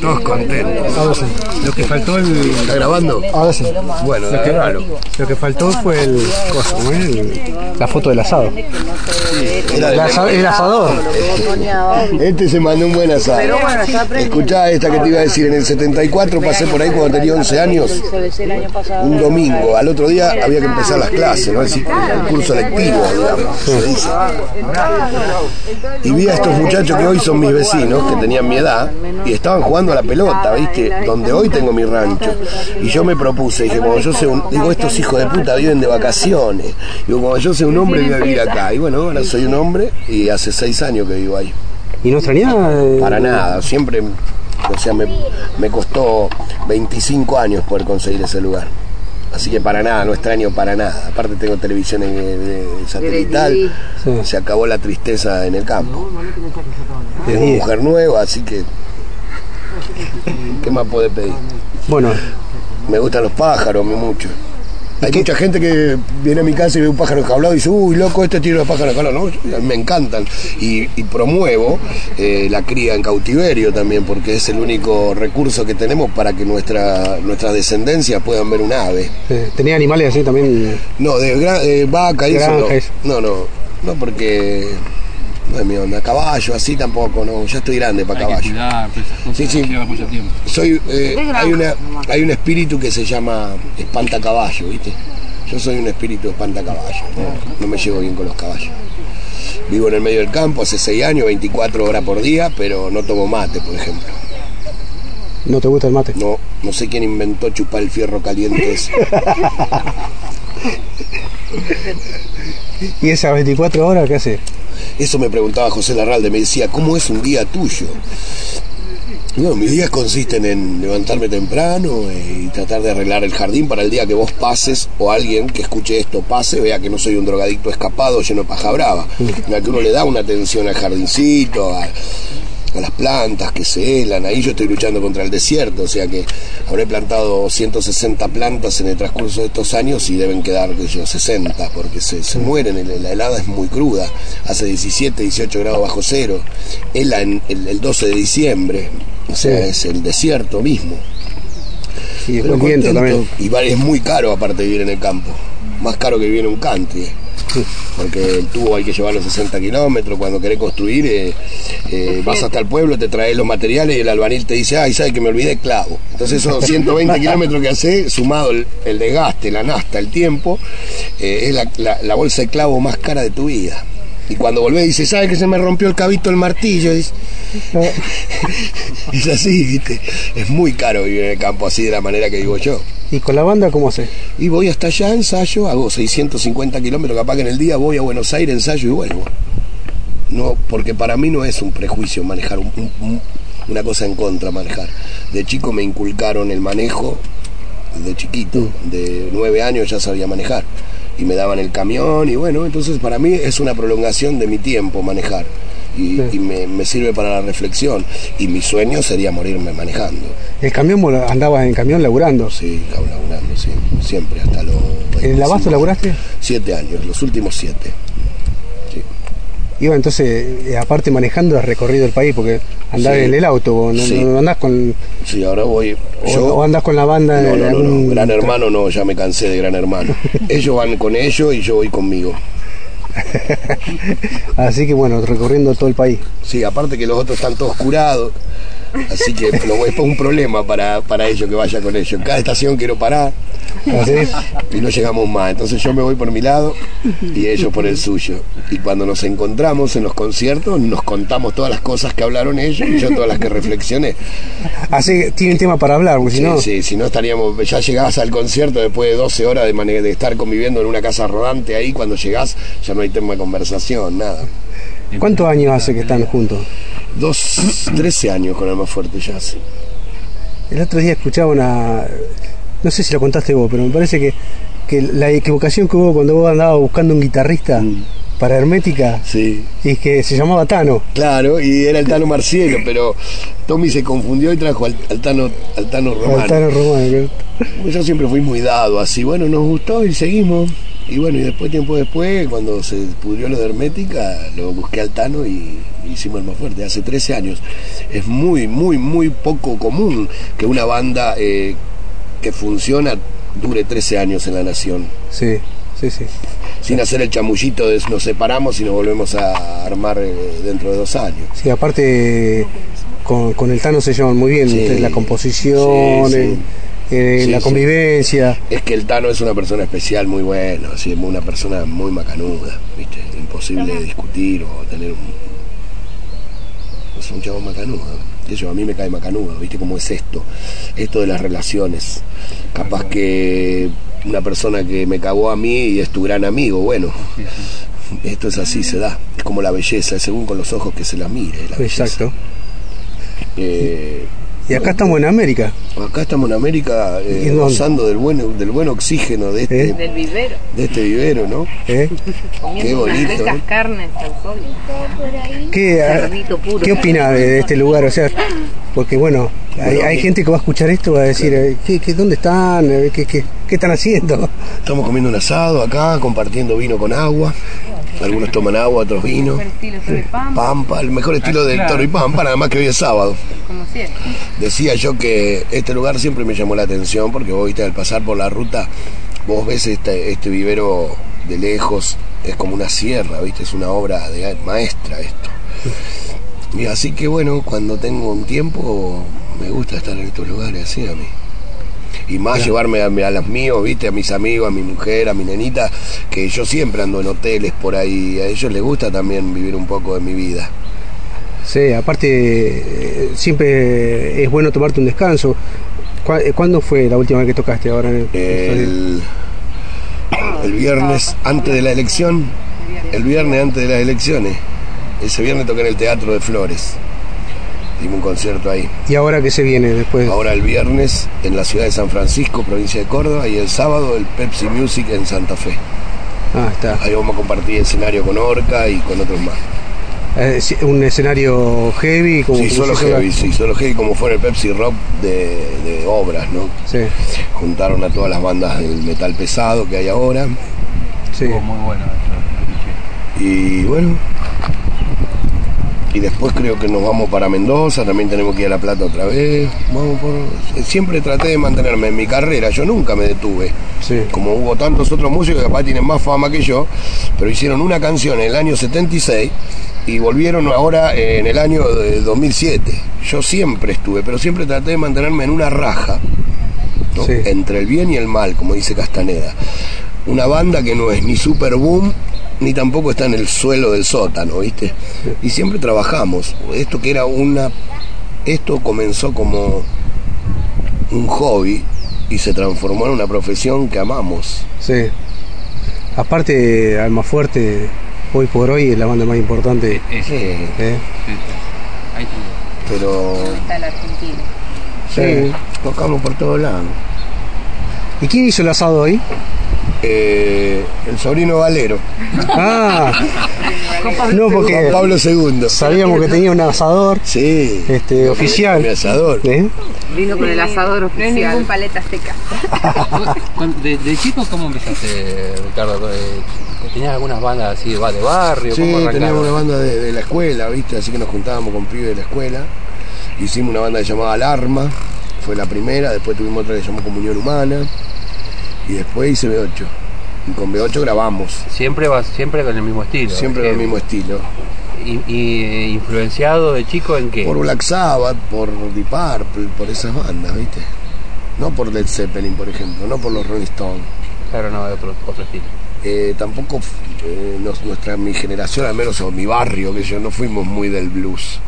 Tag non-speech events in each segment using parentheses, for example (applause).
Todos contentos. Ahora sí. Lo que faltó el. ¿Está grabando? Ahora sí. Bueno, Lo que, claro. lo que faltó fue el. cosa, ¿cómo es? El- la foto del asado. Era El, asa- el asador. Este se mandó un buen asado. Escuchá esta que te iba a decir. En el 74 pasé por ahí cuando tenía 11 años. Un domingo. Al otro día había que empezar las clases, ¿no? El, ciclo- el curso lectivo, digamos. se dice. Y vi a estos muchachos que hoy son mis vecinos, que tenían mi edad, y estaban jugando a la pelota, ¿viste? Donde hoy tengo mi rancho. Y yo me propuse, dije, cuando yo sea un... Digo, estos hijos de puta viven de vacaciones. Digo, cuando yo sea un hombre voy a vivir acá. Y bueno, ahora soy un hombre y hace seis años que vivo ahí. ¿Y no extrañaba? eh, Para nada, siempre, o sea, me, me costó 25 años poder conseguir ese lugar. Así que para nada, no extraño para nada. Aparte tengo televisión en, en satelital, Sí. se acabó la tristeza en el campo. Tengo día. mujer nueva, así que... ¿Qué más puede pedir? Bueno, Me gustan los pájaros, me mucho. Hay mucha gente que viene a mi casa y ve un pájaro enjaulado y dice, uy, loco, este tiene los pájaros enjaulados. No, me encantan. Y, y promuevo eh, la cría en cautiverio también, porque es el único recurso que tenemos para que nuestra, nuestras descendencias puedan ver un ave. eh, tenía animales así también. No, de, de vaca y eso no. No, no, no porque no es mi onda. Caballo, así tampoco, no. Ya estoy grande para Hay que caballo. cuidar, pues, esas cosas Sí, sí. lleva mucho tiempo. soy eh, hay una hay un espíritu que se llama espantacaballo viste yo soy un espíritu espantacaballo no, no me llevo bien con los caballos vivo en el medio del campo hace 6 años 24 horas por día pero no tomo mate por ejemplo ¿No te gusta el mate? no no sé quién inventó chupar el fierro caliente ese (laughs) ¿Y esas 24 horas qué hace? Eso me preguntaba José Larralde, me decía, ¿cómo es un día tuyo? No, mis días consisten en levantarme temprano eh, y tratar de arreglar el jardín para el día que vos pases o alguien que escuche esto pase, vea que no soy un drogadicto escapado lleno de paja brava. Ya que uno le da una atención al jardincito, a, las plantas que se helan. Ahí yo estoy luchando contra el desierto, o sea que habré plantado 160 plantas en el transcurso de estos años y deben quedar, qué sé yo, 60, porque se, se mueren, la helada es muy cruda, hace 17, 18 grados bajo cero, hela en el, el 12 de diciembre, o sea, Sí. es el desierto mismo. Sí, Pero contento. también. Y es muy caro aparte vivir en el campo, más caro que vivir en un country. Porque el tubo hay que llevarlo 60 kilómetros, cuando querés construir eh, eh, vas hasta el pueblo, te traes los materiales y el albanil te dice, ay, ¿sabes que me olvidé el clavo? Entonces esos 120 (laughs) kilómetros que hace, sumado el, el desgaste, la nasta, el tiempo, eh, es la, la- la bolsa de clavo más cara de tu vida. Y cuando volvés dices, ¿sabes que se me rompió el cabito el martillo? Dice, (laughs) es así, ¿viste? Es muy caro vivir en el campo así de la manera que vivo yo. ¿Y con la banda cómo hace? Y voy hasta allá, ensayo, hago 650 kilómetros, capaz que en el día voy a Buenos Aires, ensayo y vuelvo. No, porque para mí no es un prejuicio manejar, un- un- un- una cosa en contra manejar. De chico me inculcaron el manejo, de chiquito, de nueve años ya sabía manejar. Y me daban el camión y bueno, entonces para mí es una prolongación de mi tiempo manejar. Y, Sí. y me, me sirve para la reflexión. Y mi sueño sería morirme manejando. ¿El camión andabas en camión laburando? Sí, laburando, sí. Siempre, hasta los... ¿En el 25 Abasto laburaste? Siete años, los últimos siete. Sí. Iba entonces, eh, aparte manejando, has recorrido el país porque andás Sí. en el auto, vos no, Sí. no andás con. Sí, ahora voy. O, Yo, o andás con la banda no, en no, no, algún- no, Gran Hermano no, ya me cansé de Gran Hermano. (laughs) ellos van con ellos y yo voy conmigo. (laughs) Así que bueno, recorriendo todo el país. Sí, aparte que los otros están todos curados. Así que lo- es un problema para, para ellos que vaya con ellos. En cada estación quiero parar y no llegamos más. Entonces yo me voy por mi lado y ellos por el suyo. Y cuando nos encontramos en los conciertos, nos contamos todas las cosas que hablaron ellos y yo todas las que reflexioné. Así que tienen tema para hablar, porque si no. sí, si no estaríamos, ya llegás al concierto después de 12 horas de, de estar conviviendo en una casa rodante ahí, cuando llegás ya no hay tema de conversación, nada. ¿Cuántos años hace que están juntos? Dos, 13 años con Alma Fuerte ya. El otro día escuchaba una. No sé si lo contaste vos, pero me parece que, que la equivocación que hubo cuando vos andabas buscando un guitarrista Mm. para Hermética Sí, y que se llamaba Tano. claro, y era el Tano Marcielo, pero Tommy se confundió y trajo al, al Tano, al Tano Romano. Al Tano Romano. Yo siempre fui muy dado así, bueno, nos gustó y seguimos. Y bueno, y después, tiempo después, cuando se pudrió lo de Hermética, lo busqué al Tano y, hicimos el más fuerte, hace 13 años. Es muy, muy, muy poco común que una banda eh, que funciona dure 13 años en la nación. Sí, sí, sí. Sin hacer el chamullito de nos separamos y nos volvemos a armar eh, dentro de dos años. Sí, aparte con, con el Tano se llevan muy bien, Sí. la composición, sí. el- eh, Sí, la sí. convivencia. Es que el Tano es una persona especial, muy bueno, así, una persona muy macanuda, ¿viste? Imposible de discutir o tener un. Es un chavo macanudo. De hecho, a mí me cae macanudo, ¿viste cómo es esto? Esto de las relaciones. Capaz que una persona que me cagó a mí y es tu gran amigo, bueno. Esto es así, se da. Es como la belleza, es según con los ojos que se la mire. La belleza. Exacto. Eh, Y acá estamos en América. acá estamos en América eh, gozando del buen, del buen oxígeno de este, ¿Eh? Del vivero. de este vivero, ¿no? ¿eh? (laughs) Comiendo Qué bonito, ¿eh? carnes al. ¿Qué, Cerdito puro. ¿Qué opina de, de este lugar? O sea, porque bueno, hay, Bueno, hay y- gente que va a escuchar esto y va a decir, eh, ¿qué, qué, ¿dónde están? ¿Qué, qué, qué están haciendo? Estamos comiendo un asado acá, compartiendo vino con agua. Algunos toman agua, otros vino. El estilo pan, Pampa, el mejor estilo del claro. toro y pampa, nada más que hoy es sábado. como siempre. Decía yo que este lugar siempre me llamó la atención porque vos viste al pasar por la ruta, vos ves este, este vivero de lejos, es como una sierra, viste, es una obra de maestra esto. Y así que bueno, cuando tengo un tiempo me gusta estar en estos lugares así a mí. Y más llevarme a, a los míos, viste, a mis amigos, a mi mujer, a mi nenita, que yo siempre ando en hoteles por ahí, a ellos les gusta también vivir un poco de mi vida. Sí, aparte, eh, siempre es bueno tomarte un descanso. ¿Cuá- eh, ¿Cuándo fue la última vez que tocaste ahora? En el, el, el viernes antes de la elección, el viernes antes de las elecciones, ese viernes toqué en el Teatro de Flores, dimos un concierto ahí. ¿Y ahora qué se viene después? Ahora el viernes en la ciudad de San Francisco, provincia de Córdoba, y el sábado el Pepsi Music en Santa Fe. Ah, está. Ahí vamos a compartir escenario con Orca y con otros más. Eh, sí, un escenario heavy, como Sí, solo heavy, sí, solo heavy como fue en el Pepsi Rock de, de obras, ¿no? Sí, Juntaron a todas las bandas del metal pesado que hay ahora. sí. Estuvo muy bueno eso. Y bueno. Y después creo que nos vamos para Mendoza, también tenemos que ir a La Plata otra vez. Vamos por... Siempre traté de mantenerme en mi carrera, yo nunca me detuve. Sí. Como hubo tantos otros músicos que capaz tienen más fama que yo, pero hicieron una canción en el año 76 y volvieron ahora eh, en el año de 2007. Yo siempre estuve, pero siempre traté de mantenerme en una raja, ¿no? Sí. entre el bien y el mal, como dice Castaneda. Una banda que no es ni super boom, ni tampoco está en el suelo del sótano, ¿viste? Y siempre trabajamos. Esto que era una. Esto comenzó como un hobby y se transformó en una profesión que amamos. Sí. Aparte, Almafuerte, hoy por hoy es la banda más importante. Sí, ¿eh? Ahí está. pero. Está el argentino. Sí, tocamos por todos lados. ¿Y quién hizo el asado hoy? Eh, el sobrino Valero, Ah, no, Juan porque Pablo II. sabíamos que tenía un asador Sí, este, oficial. mi asador. ¿eh? Vino con el asador No es oficial. ningún paleta seca. ¿Cuándo- De, de chico, ¿cómo empezaste, Ricardo? Eh, ¿Tenías algunas bandas así de ba- de barrio? Sí, teníamos una banda de, de la escuela, ¿viste? Así que nos juntábamos con pibes de la escuela. Hicimos una banda que se llamaba Alarma, fue la primera. Después tuvimos otra que se llamó Comunión Humana. Y después hice B8. Y con B8 grabamos, Siempre vas, siempre con el mismo estilo. siempre Eh, con el mismo estilo. Y, y, eh, influenciado de chico en qué? Por Black Sabbath, por Deep Purple, por esas bandas, ¿viste? No por Led Zeppelin, por ejemplo, no por los Rolling Stones. Claro, no, de otro, otro estilo. Eh, tampoco eh, nos- nuestra mi generación, al menos o mi barrio, que yo no fuimos muy del blues.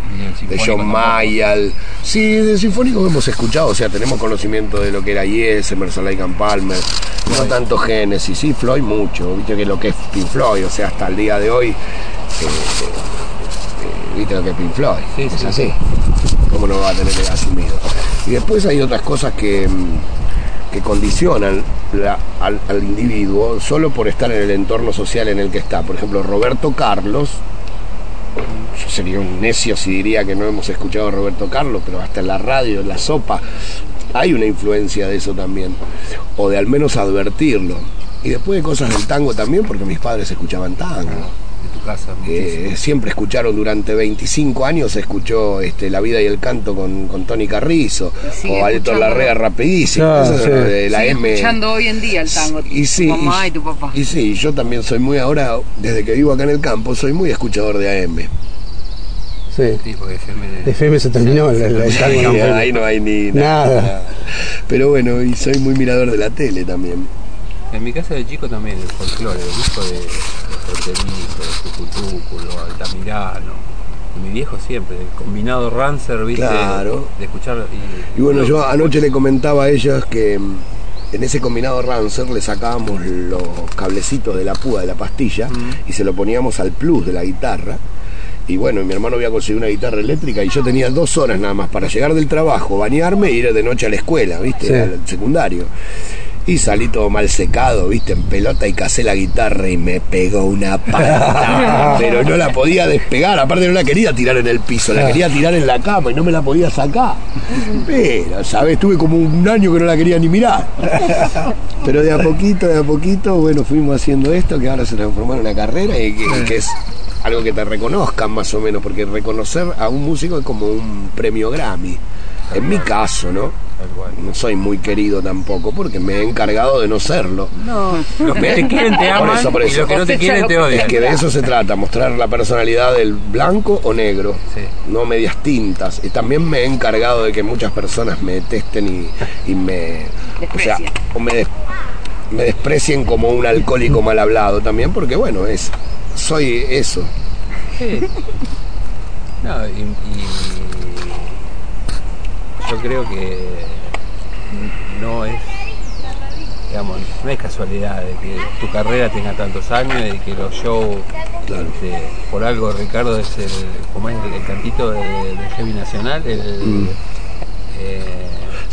De John. Mayall. Sí, de sinfónico hemos escuchado, o sea, tenemos conocimiento de lo que era Yes, Emerson Lake and Palmer, no tanto Genesis, sí, Floyd mucho, viste que lo que es Pink Floyd, o sea, hasta el día de hoy, eh, eh, viste lo que es Pink Floyd, Sí, es sí. así, ¿cómo no va a tener asumido? Y después hay otras cosas que, mm, que condicionan al, al individuo solo por estar en el entorno social en el que está. Por ejemplo, Roberto Carlos, yo sería un necio si diría que no hemos escuchado a Roberto Carlos, pero hasta en la radio, en la sopa, hay una influencia de eso también, o de al menos advertirlo. Y después de cosas del tango también, porque mis padres escuchaban tango. Tu casa. Eh, siempre escucharon durante 25 años, se escuchó este, La vida y el canto con, con Tony Carrizo, o Alto. Larrea rapidísimo, eso sí. de la Sigue M. escuchando hoy en día el tango. Y sí, tu mamá y, y, tu papá. y sí, yo también soy muy ahora, desde que vivo acá en el campo, soy muy escuchador de AM. Sí. Sí, porque FM se terminó tango, no, (laughs) ahí no hay ni Nada. Pero bueno, y soy muy mirador de la tele también. En mi casa de chico también, el folclore, el disco de Fronterizo, Altamirano. Y mi viejo siempre, el combinado Rancer, ¿viste? Claro. De escuchar. Y, Y bueno, yo anoche le comentaba a ellas que mm, en ese combinado Rancer le sacábamos los cablecitos de la púa de la pastilla y se lo poníamos al plus de la guitarra. Y bueno, mi hermano había conseguido una guitarra eléctrica y yo tenía dos horas nada más para llegar del trabajo, bañarme e ir de noche a la escuela, ¿viste? Sí. Al secundario. Y salí todo mal secado, ¿viste? En pelota y casé la guitarra y me pegó una pata. (laughs) Pero no la podía despegar, aparte no la quería tirar en el piso, la quería tirar en la cama y no me la podía sacar. Pero, ¿sabes? Tuve como un año que no la quería ni mirar. (laughs) Pero de a poquito, de a poquito, bueno, fuimos haciendo esto, que ahora se transformó en una carrera y que, que es algo que te reconozcan más o menos, porque reconocer a un músico es como un premio Grammy. En mi caso, ¿no? No soy muy querido tampoco, porque me he encargado de no serlo. No, los que te quieren te Por aman eso, por y los que no te quieren te odian. Es que de eso se trata, mostrar la personalidad del blanco o negro, Sí. no medias tintas. Y también me he encargado de que muchas personas me detesten y, y me... O sea, o me, des- me desprecien como un alcohólico mal hablado también, porque bueno, es soy eso. Sí. No, y, y yo creo que no es, digamos, no es casualidad de que tu carrera tenga tantos años y que los shows, Claro. este, por algo Ricardo es el, como es el, el cantito de, de Heavy Nacional, el, Mm. eh,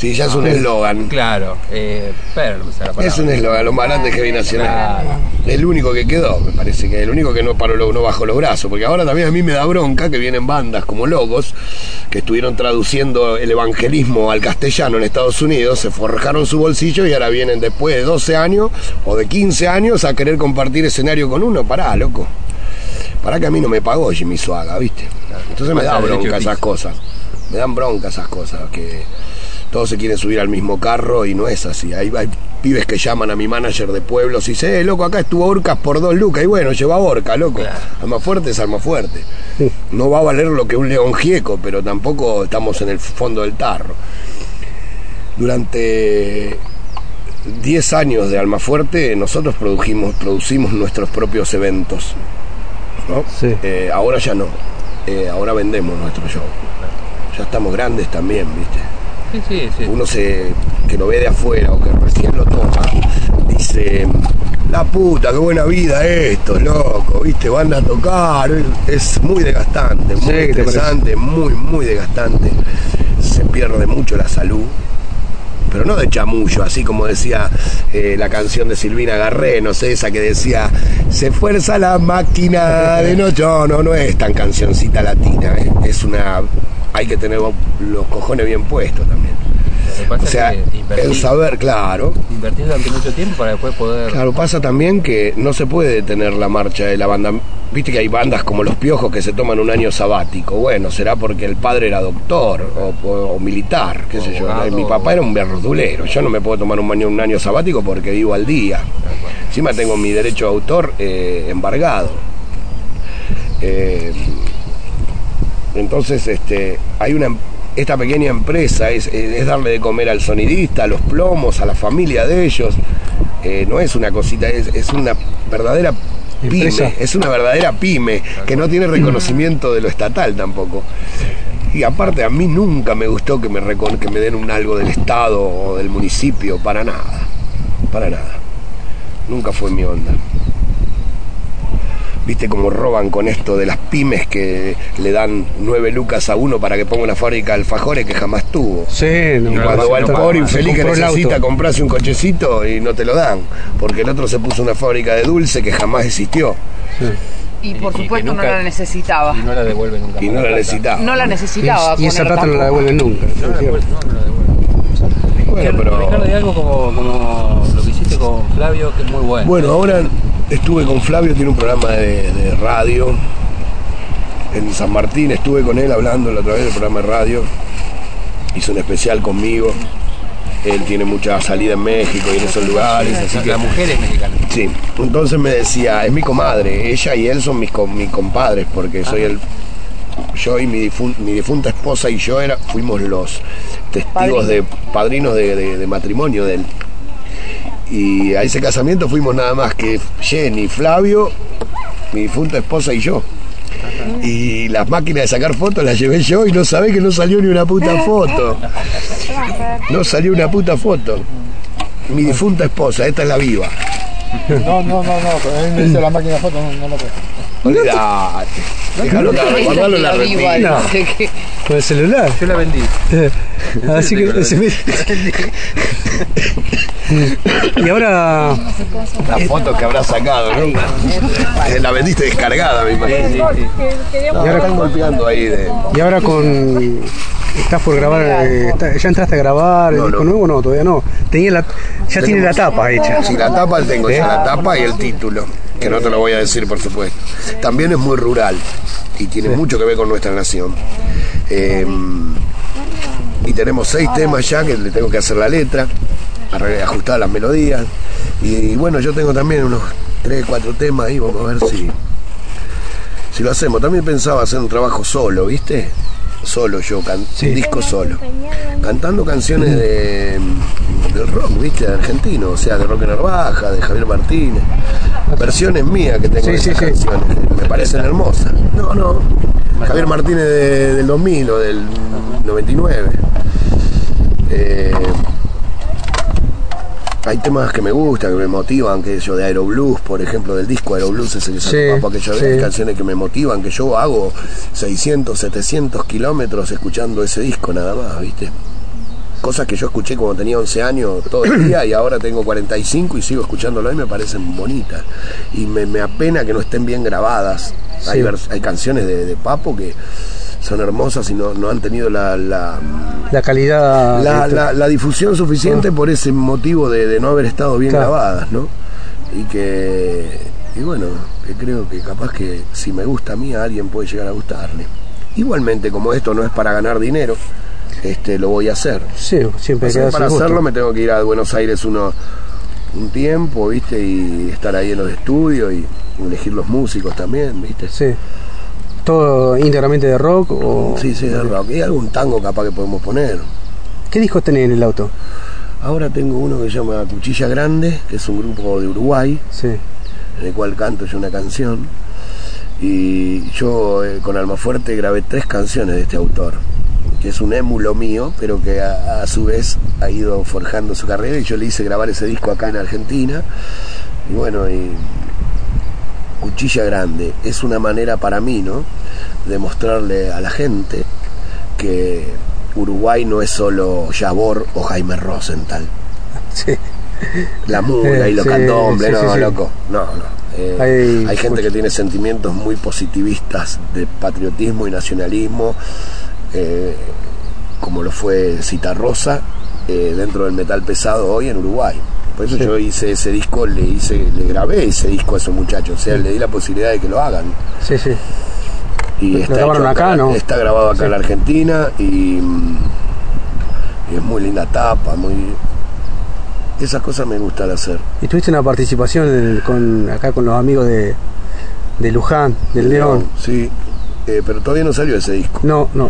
Sí, ya es un eslogan. claro, eh, pero no me sale la palabra. Es un eslogan, lo más grande que Heavy Nacional. El único que quedó, me parece que el único que no paró, no bajó los brazos, porque ahora también a mí me da bronca que vienen bandas como Logos, que estuvieron traduciendo el evangelismo al castellano en Estados Unidos, se forjaron su bolsillo y ahora vienen después de 12 años o de 15 años a querer compartir escenario con uno. Pará, loco. Pará que a mí no me pagó Jimmy Suaga, ¿viste? Entonces me da bronca esas cosas. Me dan bronca esas cosas, que todos se quieren subir al mismo carro y no es así. Hay, hay pibes que llaman a mi manager de pueblos y dicen, eh, loco, acá estuvo Orcas por dos lucas. Y bueno, lleva Orca, loco. Alma fuerte es alma fuerte. No va a valer lo que un león gieco, pero tampoco estamos en el fondo del tarro. Durante 10 años de Almafuerte nosotros produjimos, producimos nuestros propios eventos. ¿no? Sí. Eh, ahora ya no. Eh, ahora vendemos nuestro show. Ya estamos grandes también, ¿viste? Sí, sí, sí. Uno se, que lo ve de afuera o que recién lo toma, dice, la puta, qué buena vida esto, loco, viste, van a tocar, es muy desgastante, muy Sí, ¿qué te estresante, muy, muy desgastante, se pierde mucho la salud, pero no de chamullo, así como decía eh, la canción de Silvina Garré, no sé, esa que decía, se fuerza la máquina de noche, no, no, no es tan cancioncita latina, eh, es una, hay que tener los cojones bien puestos también. O sea, invertir, el saber, claro. invertir durante mucho tiempo para después poder. Claro, pasa también que no se puede detener la marcha de la banda. Viste que hay bandas como Los Piojos que se toman un año sabático. Bueno, será porque el padre era doctor o, o- o militar, qué sé yo. Abogado. Mi papá era un verdulero. Yo no me puedo tomar un año, un año sabático porque vivo al día. Encima tengo mi derecho de autor eh, embargado. Eh, entonces, este, hay una esta pequeña empresa es, es darle de comer al sonidista, a los plomos, a la familia de ellos. Eh, no es una cosita, es, es una verdadera pyme, es una verdadera pyme que no tiene reconocimiento de lo estatal tampoco. Y aparte a mí nunca me gustó que me, recon- que me den un algo del Estado o del municipio, para nada, para nada. Nunca fue mi onda. Viste cómo roban con esto de las pymes que le dan nueve lucas a uno para que ponga una fábrica de alfajores que jamás tuvo. Sí, no, Y cuando no, va el pobre infeliz que necesita comprarse un cochecito y no te lo dan, porque el otro se puso una fábrica de dulce que jamás existió Y por Y- que supuesto nunca- no la necesitaba. Y no la devuelve nunca. y no la necesitaba. No la necesitaba. y esa plata no la tampoco. devuelven nunca. No devuelve, no, no la devuelve. Bueno, pero- Ricardo, hay algo como, como lo que hiciste con Flavio que es muy bueno. Bueno, ahora estuve con Flavio, tiene un programa de, de radio. En San Martín, estuve con él hablando a través del programa de radio, hizo un especial conmigo, él tiene mucha salida en México y en esos lugares, así que La mujer es mexicana. Sí, entonces me decía, es mi comadre, ella y él son mis, mis compadres, porque soy el... Yo y mi, difun- mi difunta esposa y yo era, fuimos los testigos de padrinos de, de- de matrimonio de él. Y a ese casamiento fuimos nada más que Jenny, Flavio, mi difunta esposa y yo. Y las máquinas de sacar fotos las llevé yo y no sabés que no salió ni una puta foto. No salió una puta foto. Mi difunta esposa, esta es la viva. No, no, no, no, pero a mí me dice la máquina de fotos, no, no lo puedo. Olvídate. Déjalo, guardalo en la retina. Con el celular. Yo la vendí. Así que se me- Y ahora La foto que habrá sacado, ¿no? Eh, La vendiste descargada, me imagino. Sí, sí. Y ahora están golpeando ahí de. y ahora con estás por grabar eh, está- ya entraste a grabar el No, disco no. nuevo no todavía no tenía la ya tiene la tapa hecha Si la tapa tengo ya la tapa y el título, que no te lo voy a decir por supuesto. También es muy rural y tiene mucho que ver con nuestra nación. Eh, y tenemos seis temas ya que le tengo que hacer la letra, ajustar las melodías. Y, bueno, yo tengo también unos tres, cuatro temas ahí, vamos a ver si, si lo hacemos. También pensaba hacer un trabajo solo, ¿viste? Solo yo, can- Sí. un disco solo. Cantando canciones de, del rock, ¿viste? De argentino, o sea, de Roque Narvaja, de Javier Martínez. Versiones mías que tengo Sí, de esas sí. canciones, que me parecen hermosas. No, no. Javier Martínez de- del 2000 o del 99. Eh, hay temas que me gustan, que me motivan, que yo de Aeroblues, por ejemplo, del disco Aeroblues, ese que sacó Papo aquella sí. vez, canciones que me motivan, que yo hago 600, 700 kilómetros escuchando ese disco nada más, ¿viste? Cosas que yo escuché cuando tenía 11 años todo el día y ahora tengo 45 y sigo escuchándolo y me parecen bonitas. Y me, me apena que no estén bien grabadas. Hay, Sí. hay canciones de, de Papo que son hermosas y no, no han tenido la- la, la calidad la, esto. la- la difusión suficiente por ese motivo de, de no haber estado bien Claro. grabadas, ¿no? Y que, y bueno, que creo que capaz que si me gusta a mí, a alguien puede llegar a gustarle. Igualmente, como esto no es para ganar dinero, este lo voy a hacer. sí siempre O sea, queda para gusto. hacerlo me tengo que ir a Buenos Aires uno, un tiempo, ¿viste? Y estar ahí en los estudios y elegir los músicos también, ¿viste? sí todo íntegramente de rock o Sí, sí, de rock. Y algún tango capaz que podemos poner. qué discos tenés en el auto Ahora tengo uno que se llama Cuchilla Grande, que es un grupo de Uruguay, sí en el cual canto yo una canción. Y yo eh, con Almafuerte grabé tres canciones de este autor, que es un émulo mío, pero que a, a su vez ha ido forjando su carrera y yo le hice grabar ese disco acá en Argentina. Y bueno, y Cuchilla Grande es una manera para mí, ¿no? De mostrarle a la gente que Uruguay no es solo Yabor o Jaime Rosenthal. (laughs) sí La mula y los Sí, candombres, sí, no, loco, no, no. Eh, Hay- hay, gente que tiene sentimientos muy positivistas de patriotismo y nacionalismo, eh, como lo fue Citarrosa, eh, dentro del metal pesado hoy en Uruguay. Por eso Sí. yo hice ese disco, le hice, le grabé ese disco a esos muchachos, o sea, le di la posibilidad de que lo hagan. sí sí Y ¿Lo está grabaron acá, no? Está grabado acá Sí. en la Argentina y, y es muy linda tapa, muy esas cosas me gustan hacer. y tuviste una participación en- con acá con los amigos de de Luján del León Sí, eh, pero todavía no salió ese disco no no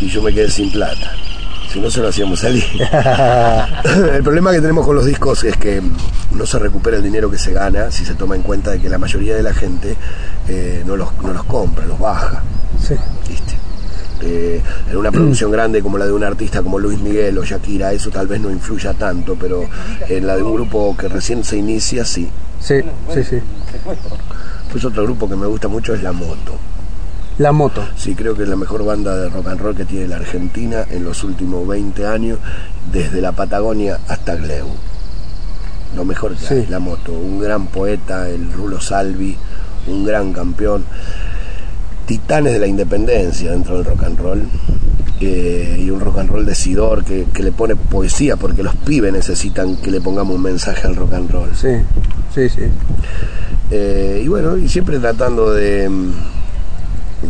y yo me quedé sin plata. Si no se lo hacíamos salir. (laughs) el problema que tenemos con los discos es que no se recupera el dinero que se gana si se toma en cuenta de que la mayoría de la gente eh, no, los, no los compra, los baja. sí ¿viste? Eh, en una producción grande como la de un artista como Luis Miguel o Shakira, eso tal vez no influya tanto, pero en la de un grupo que recién se inicia, sí. sí sí sí Pues otro grupo que me gusta mucho es La Moto. la moto Sí, creo que es la mejor banda de rock and roll que tiene la Argentina en los últimos 20 años, desde la Patagonia hasta Gleu. Lo mejor que Sí. hay, La Moto. Un gran poeta, el Rulo Salvi, un gran campeón. titanes de la independencia dentro del rock and roll. eh, y un rock and roll decidor que, que le pone poesía, porque los pibes necesitan que le pongamos un mensaje al rock and roll. Sí, sí, sí. Eh, y bueno, y siempre tratando de, mm,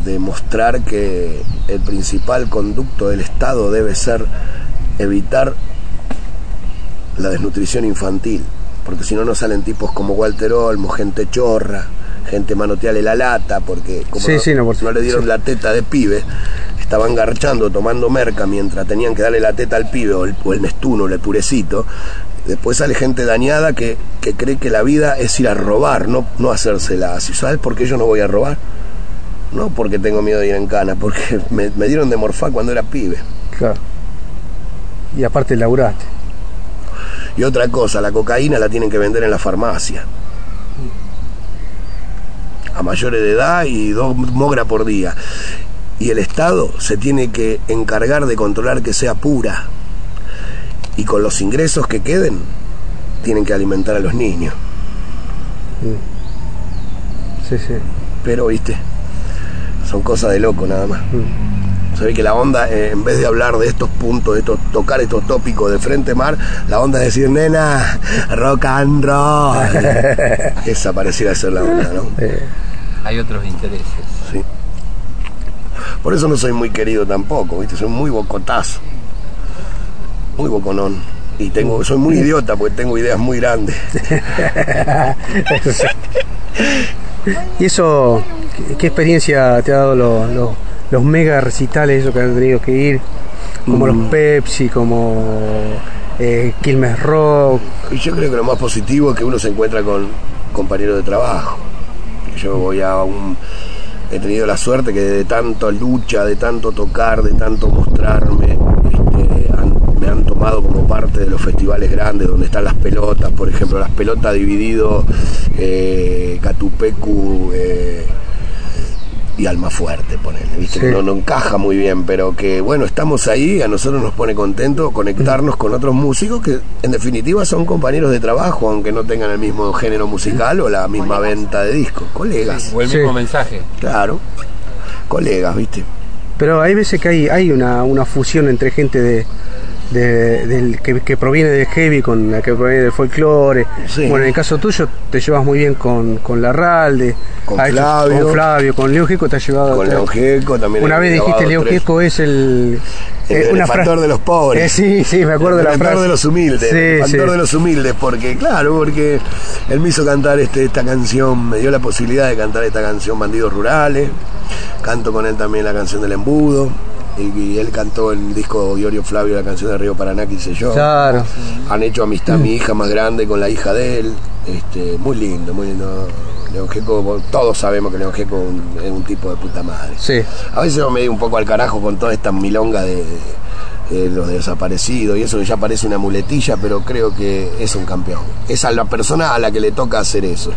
de mostrar que el principal conducto del Estado debe ser evitar la desnutrición infantil, porque si no nos salen tipos como Walter Olmo, gente chorra, gente manoteale la lata, porque como Sí, no, sí, no, por no le dieron sí. la teta de pibe, estaban garchando, tomando merca mientras tenían que darle la teta al pibe o el, o el nestuno, o el purecito. Después sale gente dañada que, que cree que la vida es ir a robar, no, no hacérsela así. ¿Sabes por qué yo no voy a robar? No porque tengo miedo de ir en cana, porque (laughs) me, me dieron de morfar cuando era pibe. Claro. Y aparte laburaste. Y otra cosa, la cocaína la tienen que vender en la farmacia. A mayores de edad y dos mogra por día. Y el Estado se tiene que encargar de controlar que sea pura. Y con los ingresos que queden, tienen que alimentar a los niños. Sí, sí. Pero, viste, son cosas de loco nada más. Se ve que la onda, eh, en vez de hablar de estos puntos, de estos, tocar estos tópicos de frente mar, la onda es decir, nena, rock and roll. (laughs) Esa pareciera ser la onda, ¿no? Hay otros intereses. Sí. Por eso no soy muy querido tampoco, ¿viste? Soy muy bocotazo. Muy boconón. Y tengo, soy muy idiota porque tengo ideas muy grandes. (laughs) ¿Y eso, qué, experiencia te ha dado lo- lo- los mega recitales, eso que han tenido que ir? Como los Pepsi, como eh, Quilmes Rock. Yo creo que lo más positivo es que uno se encuentra con compañeros de trabajo. Yo voy a un... He tenido la suerte que de tanto lucha, de tanto tocar, de tanto mostrarme, me han tomado como parte de los festivales grandes donde están las pelotas, por ejemplo, las pelotas dividido eh, Catupecu eh, y Almafuerte, ponele, ¿viste? Sí. No, no encaja muy bien, pero que bueno, estamos ahí, a nosotros nos pone contento conectarnos con otros músicos que en definitiva son compañeros de trabajo, aunque no tengan el mismo género musical o la misma venta de discos, colegas, O el Sí. mismo mensaje. claro, colegas, ¿viste? Pero hay veces que hay, hay una, una fusión entre gente de, de- del, que, que proviene del heavy con la que proviene del folclore. Sí. Bueno, en el caso tuyo te llevas muy bien con, con Larralde, Con hecho- Flavio. con Flavio, con León Gieco te ha llevado. Con León Gieco también. Una vez dijiste tres. Gieco es el. El eh, una benefactor fra- de los pobres. Eh, sí, sí, me acuerdo de la el frase. de los humildes, Sí, el sí. benefactor de los humildes, porque claro, porque él me hizo cantar este, esta canción, me dio la posibilidad de cantar esta canción Bandidos Rurales, canto con él también la canción del embudo, y, él cantó en el disco Iorio Flavio la canción de Río Paraná que hice yo. Claro. Han hecho amistad mi hija más grande con la hija de él, este, muy lindo, muy lindo. León Gieco, todos sabemos que León Gieco es un- tipo de puta madre. Sí. A veces me digo un poco al carajo con toda esta milonga de, de los desaparecidos y eso que ya parece una muletilla, pero creo que es un campeón. Es a la persona a la que le toca hacer eso.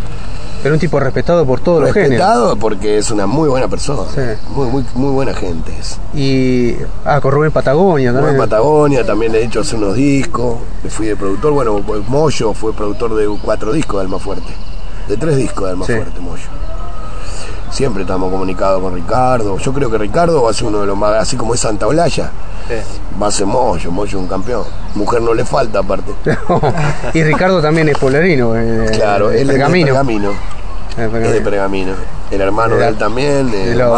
Pero un tipo respetado por todos los géneros. Respetado porque es una muy buena persona. Sí. Muy, muy, muy buena gente es. Y. Ah, con Rubén Patagonia también. en Patagonia, también le he hecho hacer unos discos. Me fui de productor. Bueno, Moyo fue productor de cuatro discos de Almafuerte. De tres discos de Almafuerte, Moyo. Siempre estamos comunicados con Ricardo. Yo creo que Ricardo va a ser uno de los más, así como es Santa Olalla, va a ser Moyo, Moyo es un campeón. Mujer no le falta aparte. (laughs) y Ricardo también es polerino. eh, Claro, de él es de Pergamino. Pergamino. Eh, Es de Pergamino. El hermano de él también. De el los,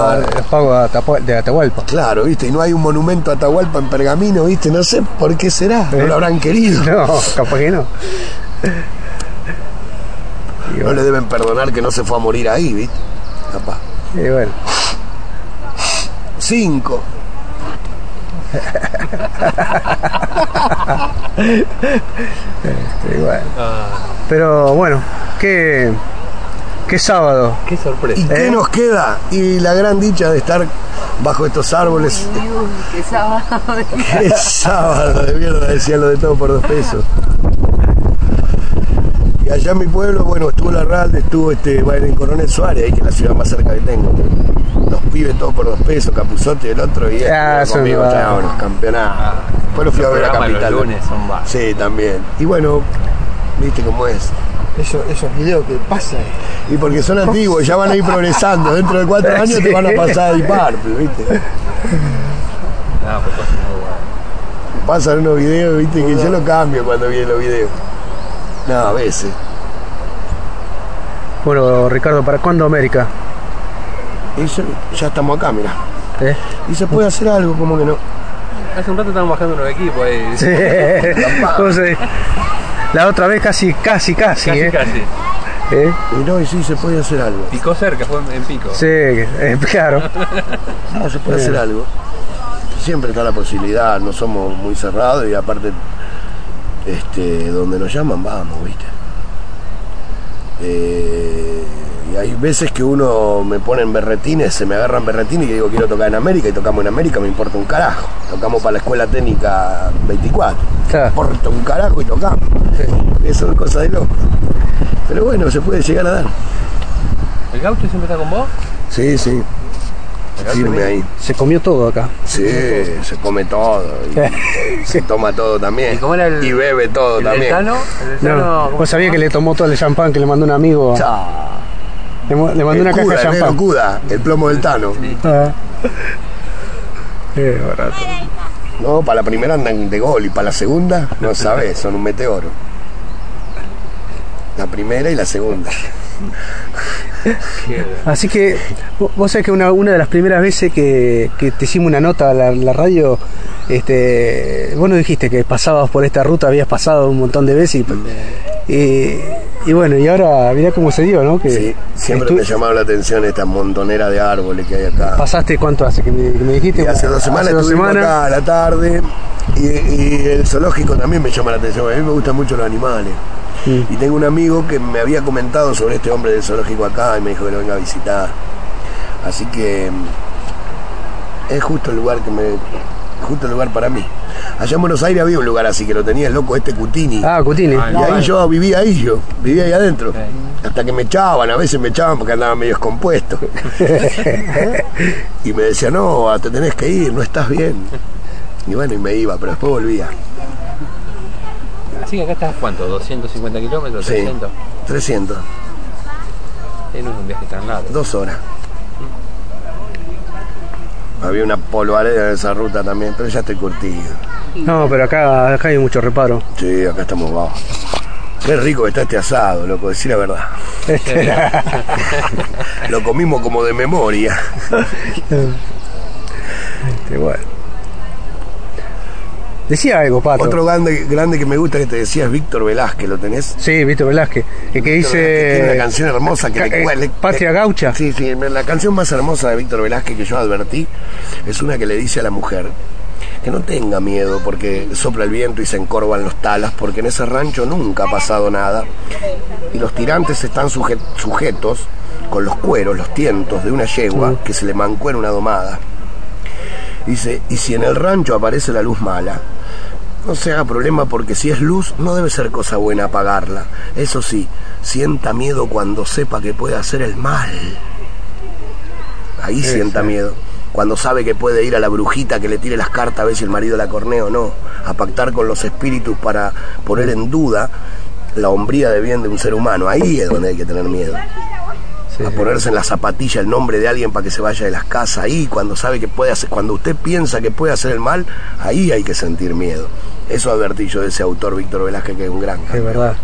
pagos de Atahualpa. Claro, viste, y no hay un monumento a Atahualpa en Pergamino, viste, no sé por qué será, no ¿Eh? lo habrán querido. (laughs) No, capaz que no. Y No le deben perdonar que no se fue a morir ahí, viste. Capaz. y bueno. Cinco. (laughs) y bueno. Ah, Pero bueno, qué, qué sábado. qué ¿Y sorpresa. qué ¿Eh? nos queda? Y la gran dicha de estar bajo estos árboles. Uy, qué sábado. Qué sábado de mierda, decía lo de todo por dos pesos. Y allá en mi pueblo, bueno, estuvo la RALDE, estuvo este, bueno, en Coronel Suárez, ahí que es la ciudad más cerca que tengo. Los pibes todos por dos pesos, Capuzote y el otro, y Ah, este, conmigo, chao, nos campeonatos. Después lo fui a Los ver a los Capital. lunes son bárbaros. Sí, también. Y bueno, viste cómo es. Eso, esos videos que pasan. Y porque son antiguos, ya van a ir (laughs) progresando. Dentro de cuatro años te van a pasar a Purple, ¿viste? No, pues. Pasan unos videos, ¿viste? Que yo lo cambio cuando vienen los videos. No, a veces. Bueno, Ricardo, ¿para cuándo América? Y ya, estamos acá, mira. ¿Eh? Y se puede hacer algo, como que no. Hace un rato estaban bajando unos equipos ahí. (laughs) Sí. ¿Cómo se- La otra vez casi, casi, casi, Casi, ¿eh? casi. ¿Eh? Y no, y sí, se puede hacer algo. Picó cerca, fue en pico. Sí, eh, claro. No, se puede hacer algo. Siempre está la posibilidad, no somos muy cerrados y aparte, este, donde nos llaman, vamos, ¿viste? Eh, y hay veces que uno me pone en berretines, se me agarran berretines y digo quiero tocar en América y tocamos en América, me importa un carajo. Tocamos para la escuela técnica 24. Claro. Me importa un carajo y tocamos. Eso es cosa de loco. Pero bueno, se puede llegar a dar. ¿El gaucho siempre está con vos? Sí, sí. Firme ahí. Se comió todo acá. Sí, se come todo. y (laughs) se toma todo también. ¿Y cómo era el- Y bebe todo ¿El también. del Tano? ¿El del Tano? No, ¿cómo vos sabías que le tomó todo el champán que le mandó un amigo. Chao. Le, mandó una caja de el champán. Cuda, el plomo del Tano. Ah. Eh, barato. No, para la primera andan de gol y para la segunda, no sabes, son un meteoro. La primera y la segunda. (laughs) Así que vo- vos sabés que una, una de las primeras veces que, que te hicimos una nota a la, la radio, este, vos nos dijiste que pasabas por esta ruta, habías pasado un montón de veces y, y- y bueno, y ahora mirá cómo se dio, ¿no? Que Sí, siempre me llamaron la atención esta montonera de árboles que hay acá. ¿Pasaste cuánto hace que me, que me dijiste? Y hace dos semanas Hace dos estuvimos semanas. acá a la tarde y, y el zoológico también me llama la atención. A mí me gustan mucho los animales. Mm. Y tengo un amigo que me había comentado sobre este hombre del zoológico acá y me dijo que lo venga a visitar. Así que mm, es justo el lugar que me. justo el lugar para mí. Allá en Buenos Aires había un lugar así que lo tenía el loco este Cutini. Ah, Cutini. Ah, y no, ahí vale. yo vivía ahí yo, vivía ahí adentro. Hasta que me echaban, a veces me echaban porque andaba medio descompuesto. (laughs) y me decía, no, te tenés que ir, no estás bien. Y bueno, y me iba, pero después volvía. Así que acá estás, ¿cuánto? ¿250 kilómetros? Sí, ¿300? 300, Eh, no es un viaje tan largo. dos horas. Había una polvareda en esa ruta también, pero ya estoy curtido. No, pero acá, acá hay mucho reparo. Sí, acá estamos bajos. Qué rico que está este asado, loco, decir la verdad. (laughs) Lo comimos como de memoria. Este, bueno. Decía algo, Pato. Otro grande, grande que me gusta que te decía es Víctor Velázquez, ¿lo tenés? Sí, Víctor Velázquez. El que Velázquez tiene una dice. canción hermosa que le eh, cuele- Patria Gaucha. Sí, sí, la canción más hermosa de Víctor Velázquez que yo advertí es una que le dice a la mujer que no tenga miedo porque sopla el viento y se encorvan los talas, porque en ese rancho nunca ha pasado nada y los tirantes están suje- sujetos con los cueros, los tientos de una yegua que se le mancó en una domada. Dice, y si en el rancho aparece la luz mala, no se haga problema porque si es luz no debe ser cosa buena apagarla. Eso sí, sienta miedo cuando sepa que puede hacer el mal. Ahí sienta miedo. Cuando sabe que puede ir a la brujita que le tire las cartas a ver si el marido la cornea o no. A pactar con los espíritus para poner en duda la hombría de bien de un ser humano. Ahí es donde hay que tener miedo. Sí, a sí. ponerse en la zapatilla el nombre de alguien para que se vaya de las casas. Ahí, cuando sabe que puede hacer, cuando usted piensa que puede hacer el mal, ahí hay que sentir miedo. Eso advertí yo de ese autor Víctor Velázquez, que es un gran. Es verdad.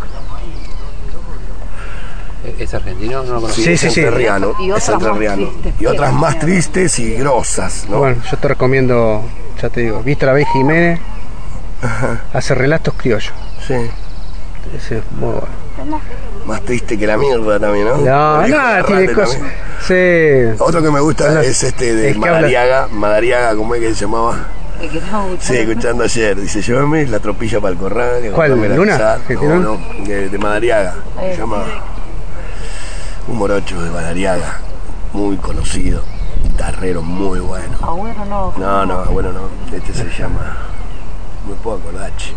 ¿Es argentino? No lo conozco. Sí, es sí, sí. entrerriano, Y es otras más entrerriano. tristes, Y otras más tristes y grosas, ¿no? Bueno, yo te recomiendo, ya te digo, Víctor Abel Jiménez hace relatos criollos. Sí. Ese es muy bueno. Más triste que la mierda también, ¿no? No, no, tiene cosas. Sí. Otro que me gusta es este de es que habla- Madariaga, Madariaga, ¿cómo es que se llamaba? Sí, escuchando. ayer. Dice, llévame la tropilla para el corral. ¿Cuál, Luna? pisada". ¿Que No, no, de, de Madariaga. Se llama un morocho de Madariaga, muy conocido, guitarrero muy bueno. Agüero no. No, no, bueno, no, este se llama, me puedo acordar, che.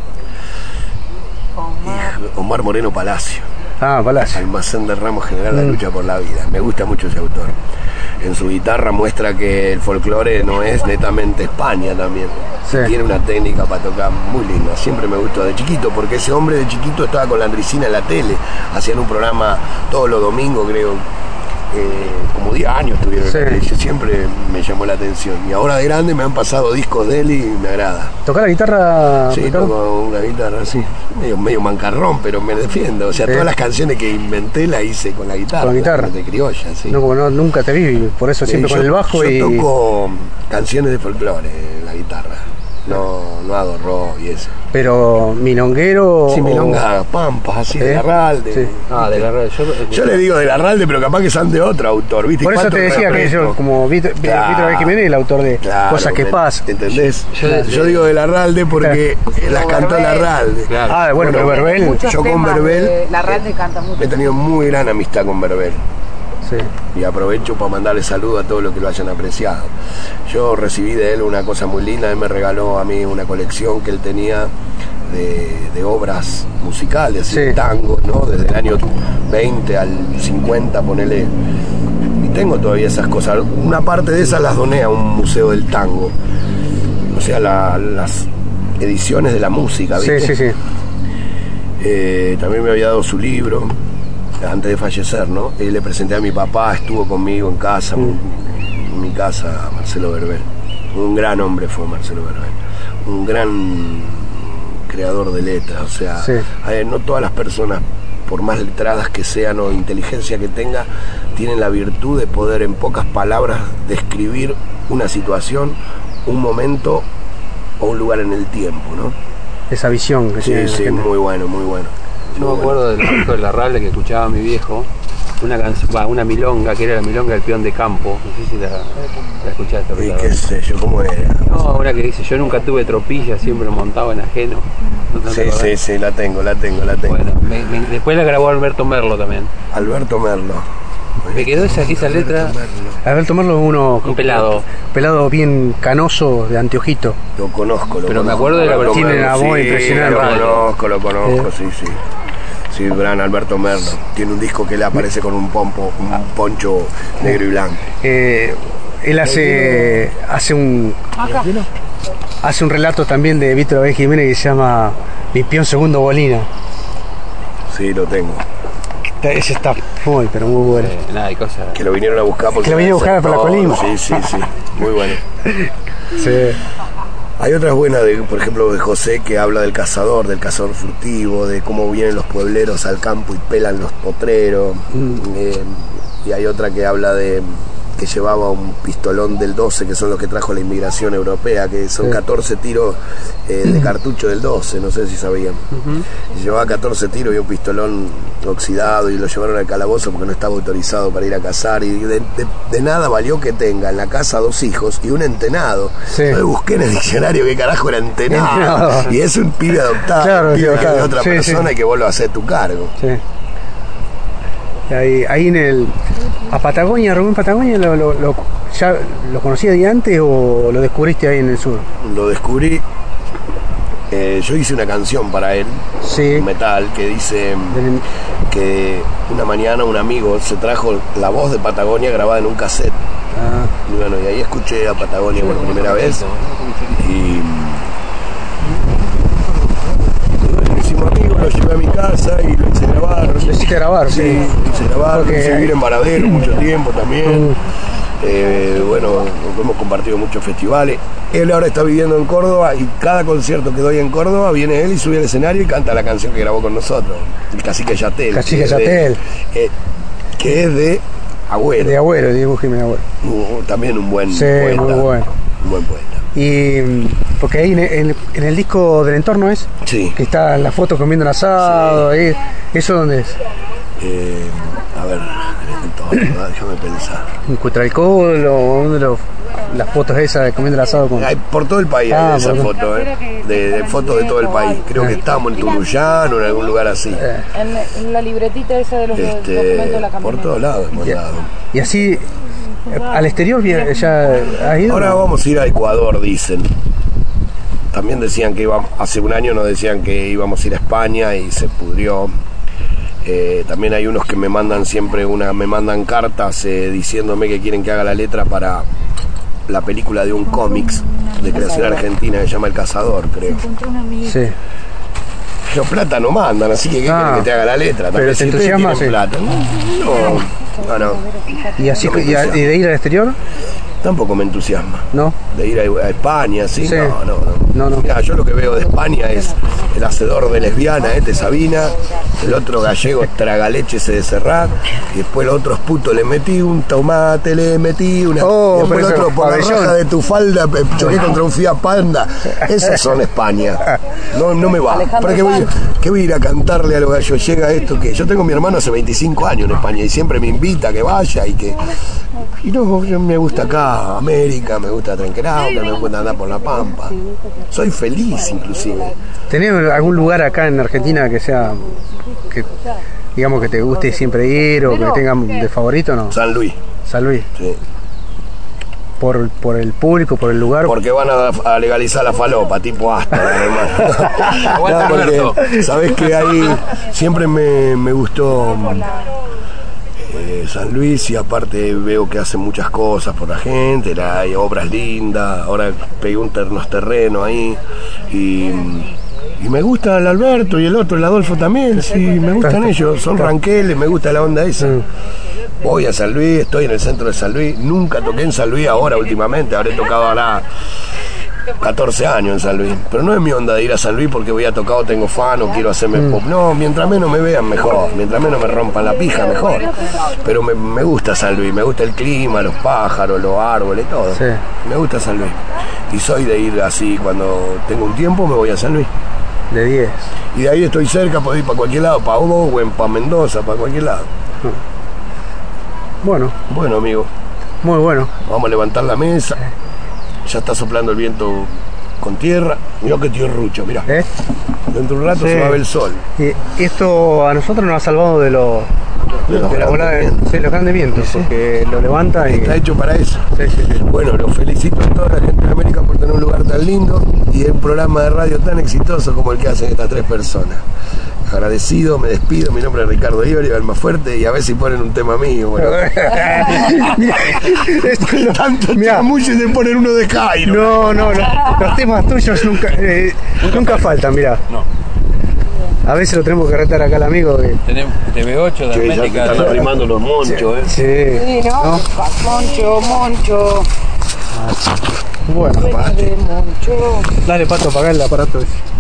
Omar. Omar Moreno Palacio. Ah, Palacio. Almacén de Ramos General La Mm. Lucha por la Vida. Me gusta mucho ese autor. en su guitarra muestra que el folclore no es netamente España también. Sí. Tiene una técnica para tocar muy linda. Siempre me gustó de chiquito, porque ese hombre de chiquito estaba con la Andricina en la tele. Hacían un programa todos los domingos, creo. Eh, como 10 años tuvieron Sí. Yo siempre me llamó la atención. Y ahora de grande me han pasado discos de él y me agrada. ¿Tocás la guitarra? Sí, Ricardo? toco una guitarra así, medio, medio mancarrón, pero me defiendo. O sea, Sí. todas las canciones que inventé las hice con la guitarra. Con la guitarra. De criolla, sí. No, como no, nunca te vi, por eso siempre Eh, con el bajo yo y. toco canciones de folclore en la guitarra. No, no hago rock y eso. Pero milonguero. Sí, o- milonga, pampas, así, de Sí. Larralde. Sí. Ah, de la red. Yo, Yo le digo de Larralde, pero capaz que son de otro autor, ¿viste? Por eso ¿Cuánto te decía que yo, como Víctor Claro. Jiménez, el autor de Claro, Cosas que ¿me- pasan. ¿Entendés? Yo de- Yo digo de Larralde porque las cantó. Larralde. Claro. Ah, bueno, pero Verbel. Yo con Verbel- de- La Ralde canta mucho. He tenido muy gran amistad con Verbel. Sí. y aprovecho para mandarle saludos a todos los que lo hayan apreciado. Yo recibí de él una cosa muy linda, él me regaló a mí una colección que él tenía de, de obras musicales, Sí. tangos, ¿no? Desde el año 20 al 50, ponele. Y tengo todavía esas cosas. Una parte de esas las doné a un museo del tango. O sea, la- las ediciones de la música, Sí, ¿viste? sí, sí. Eh, también me había dado su libro antes de fallecer, ¿no? Y le presenté a mi papá, estuvo conmigo en casa, en mi casa, Marcelo Berber. Un gran hombre fue Marcelo Berber. Un gran creador de letras, o sea, Sí. eh, no todas las personas, por más letradas que sean o inteligencia que tenga, tienen la virtud de poder en pocas palabras describir una situación, un momento o un lugar en el tiempo, ¿no? Esa visión que Sí, sí, muy bueno, muy bueno. Yo me acuerdo del disco de la Ralde que escuchaba mi viejo, una canción, una milonga, que era la milonga del peón de campo. No sé si la, la escuchaste, Y qué sé yo, ¿cómo era? No, una que dice, yo nunca tuve tropilla, siempre montaba en ajeno. ¿No te Sí, sí, sí, la tengo, la tengo, la tengo. Bueno, me- me- después la grabó Alberto Merlo también. Alberto Merlo. Me quedó esa, esa letra, Alberto Merlo es uno. un pelado. Pelado bien canoso, de anteojito. Lo conozco, lo Pero me conozco. acuerdo de la versión. Tiene una voz sí, impresionante. Lo conozco, lo conozco, sí, sí. Sí, gran Alberto Merlo. Tiene un disco que le aparece con un pompo, un poncho negro y blanco. Eh, él hace hace un Acá. hace un relato también de Víctor B. Jiménez que se llama Mi peón segundo bolina. Sí, lo tengo. Ese está muy, pero muy bueno. Eh, nada, hay cosas. Que lo vinieron a buscar porque Que lo vinieron a buscar por la todo. colima. Sí, sí, sí. Muy bueno. (laughs) Sí. Hay otras buenas, de, por ejemplo, de José que habla del cazador, del cazador furtivo, de cómo vienen los puebleros al campo y pelan los potreros. Eh, y hay otra que habla de que llevaba un pistolón del 12, que son los que trajo la inmigración europea, que son Sí. 14 tiros eh, de (clears throat) cartucho del 12, no sé si sabían. Llevaba 14 tiros y un pistolón oxidado y lo llevaron al calabozo porque no estaba autorizado para ir a cazar. Y de, de- de nada valió que tenga en la casa dos hijos y un entenado. Sí. Yo busqué en el diccionario qué carajo era entenado. Y es un pibe adoptado, Claro, un pibe es de claro. otra Sí, persona sí. y que vos lo haces tu cargo. Ahí, ahí en el. ¿A Patagonia, Rubén Patagonia, lo, lo- lo- ya lo conocía de antes o lo descubriste ahí en el sur? Lo descubrí. eh, yo hice una canción para él, Sí. metal, que dice que una mañana un amigo se trajo la voz de Patagonia grabada en un cassette. Ah, Y bueno, y ahí escuché a Patagonia por primera vez. Y bueno, hicimos amigos, lo llevé a mi casa y lo hice grabar. lo hiciste grabar, sí. Sí, lo hice grabar, Porque- lo hice vivir en Varadero mucho tiempo también. Mm. Eh, bueno, hemos compartido muchos festivales. Él ahora está viviendo en Córdoba y cada concierto que doy en Córdoba viene él y sube al escenario y canta la canción que grabó con nosotros, el Cacique Yatel. Cacique Yatel. eh, que es de Agüero. De abuelo, Diego Jiménez Agüero. Uh, también un buen Sí, poeta. muy bueno. Un buen poeta. Y. Porque ahí en el, en el disco del entorno es. Sí. Que está la foto comiendo el asado, ahí. ¿Eso dónde es? Eh, a ver, entonces, déjame pensar. ¿En Cutralcolo? ¿Dónde lo, las fotos esas de comiendo el asado con.? Hay por todo el país Ah, hay esa foto, eh, de, de fotos de todo el país. Creo que estamos en Tunuyán o en algún lugar así. Eh. En, en la libretita esa de los do- documentos de Este, la por todos lados hemos Ya. dado. Y así. Al exterior ya ya ha ido. Ahora vamos a ir a Ecuador, dicen. También decían que íbamos, hace un año nos decían que íbamos a ir a España y se pudrió. Eh, también hay unos que me mandan siempre una, me mandan cartas eh, diciéndome que quieren que haga la letra para la película de un cómics de creación argentina que se llama El Cazador, creo. Sí. Pero plata no mandan, así que ¿qué Ah. quieren que te haga la letra? Pero También, te si ustedes entusiasma, tienen sí. plata. No, no, no, ¿Y, así, No y, a- entusiasma. y de ir al exterior? tampoco me entusiasma. No. De ir a, a España, ¿sí? Sí. No, no, no. No, no. Mirá, yo lo que veo de España es el hacedor de lesbiana, este Sabina, el otro gallego tragaleches de Serrat, y después el otro es puto, le metí un tomate, le metí una. Oh, y después el otro por la pabellón. raja de tu falda pe- choqué contra un Fiat Panda. Esas son España. No, no me va. Alejandro ¿Para qué voy, Sanz. qué voy a ir a cantarle a los gallos? Llega esto que. Yo tengo a mi hermano hace 25 años en España y siempre me invita a que vaya y que. Y no, yo me gusta acá, América, me gusta Trenquerauta, me gusta andar por la Pampa. Soy feliz, inclusive. ¿Tenés algún lugar acá en Argentina que sea, que digamos que te guste siempre ir o que tengan de favorito no? San Luis, San Luis, sí. por, por el público, por el lugar. Porque van a, a legalizar la falopa, tipo hasta, (laughs) (laughs) No, porque sabés que ahí siempre me, me gustó eh, San Luis y aparte veo que hacen muchas cosas por la gente, la- hay obras lindas, ahora pegué un ter- unos terrenos ahí y, y me gusta el Alberto y el otro, el Adolfo también, sí, me gustan ellos, son ranqueles, me gusta la onda esa. Voy a San Luis, estoy en el centro de San Luis, nunca toqué en San Luis ahora últimamente, habré tocado ahora 14 años en San Luis, pero no es mi onda de ir a San Luis porque voy a tocar o tengo fan o quiero hacerme pop. No, mientras menos me vean mejor, mientras menos me rompan la pija mejor. Pero me, me gusta San Luis, me gusta el clima, los pájaros, los árboles, todo. Sí. Me gusta San Luis. Y soy de ir así, cuando tengo un tiempo me voy a San Luis. De 10. Y de ahí estoy cerca, puedo ir para cualquier lado, para Owen, para Mendoza, para cualquier lado. Bueno, Bueno, amigo, muy bueno. vamos a levantar la mesa. Ya está soplando el viento con tierra. Mirá que tío Rucho, mirá. ¿eh? Dentro de un rato Sí. se va a ver el sol. Y esto a nosotros nos ha salvado de los De los de grandes vientos. sí, los grandes vientos, porque lo levanta y Está hecho para eso. Bueno, los felicito a toda la gente de América por tener un lugar tan lindo y un programa de radio tan exitoso como el que hacen estas tres personas. Agradecido, me despido. Mi nombre es Ricardo Iori, el más fuerte, y a ver si ponen un tema mío. Bueno, Mira, (laughs) esto- tanto Mirá. chamuyo y de poner uno de Cairo. no, no, no, los temas tuyos nunca, eh, nunca faltan, mira. No. A veces lo tenemos que retar acá al amigo. que- Tenemos TV8 de Che, ya te Hermética. están arrimando los monchos, ¿eh? sí, Sí, ¿no? Moncho, Moncho, bueno. de Moncho. Dale, Pato, apagá el aparato ese.